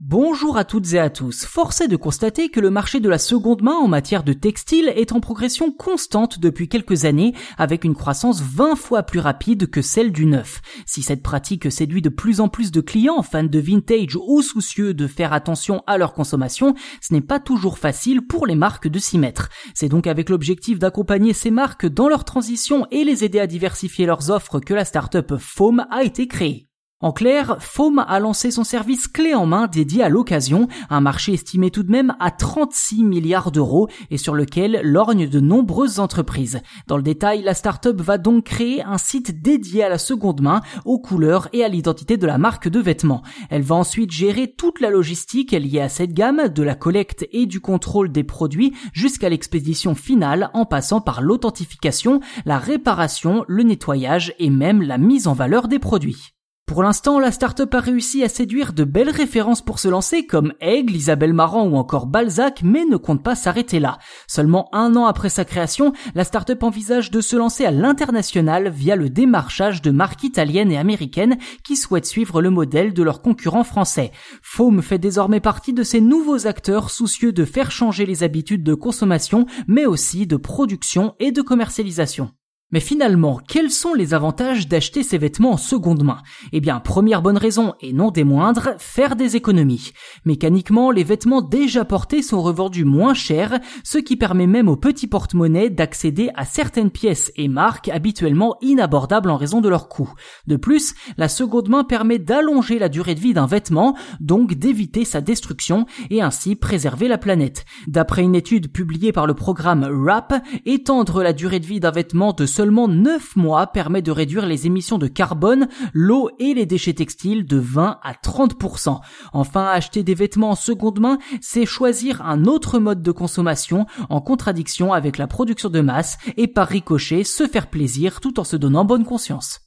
Bonjour à toutes et à tous. Force est de constater que le marché de la seconde main en matière de textile est en progression constante depuis quelques années avec une croissance 20 fois plus rapide que celle du neuf. Si cette pratique séduit de plus en plus de clients fans de vintage ou soucieux de faire attention à leur consommation, ce n'est pas toujours facile pour les marques de s'y mettre. C'est donc avec l'objectif d'accompagner ces marques dans leur transition et les aider à diversifier leurs offres que la startup Foam a été créée. En clair, Foam a lancé son service clé en main dédié à l'occasion, un marché estimé tout de même à 36 milliards d'euros et sur lequel lorgnent de nombreuses entreprises. Dans le détail, la startup va donc créer un site dédié à la seconde main, aux couleurs et à l'identité de la marque de vêtements. Elle va ensuite gérer toute la logistique liée à cette gamme, de la collecte et du contrôle des produits jusqu'à l'expédition finale en passant par l'authentification, la réparation, le nettoyage et même la mise en valeur des produits. Pour l'instant, la startup a réussi à séduire de belles références pour se lancer comme Aigle, Isabelle Marant ou encore Balzac, mais ne compte pas s'arrêter là. Seulement un an après sa création, la startup envisage de se lancer à l'international via le démarchage de marques italiennes et américaines qui souhaitent suivre le modèle de leurs concurrents français. Foam fait désormais partie de ces nouveaux acteurs soucieux de faire changer les habitudes de consommation, mais aussi de production et de commercialisation. Mais finalement, quels sont les avantages d'acheter ces vêtements en seconde main? Eh bien, première bonne raison, et non des moindres, faire des économies. Mécaniquement, les vêtements déjà portés sont revendus moins cher, ce qui permet même aux petits porte-monnaie d'accéder à certaines pièces et marques habituellement inabordables en raison de leur coût. De plus, la seconde main permet d'allonger la durée de vie d'un vêtement, donc d'éviter sa destruction et ainsi préserver la planète. D'après une étude publiée par le programme RAP, étendre la durée de vie d'un vêtement de seulement 9 mois permet de réduire les émissions de carbone, l'eau et les déchets textiles de 20 à 30%. Enfin, acheter des vêtements en seconde main, c'est choisir un autre mode de consommation en contradiction avec la production de masse et par ricochet se faire plaisir tout en se donnant bonne conscience.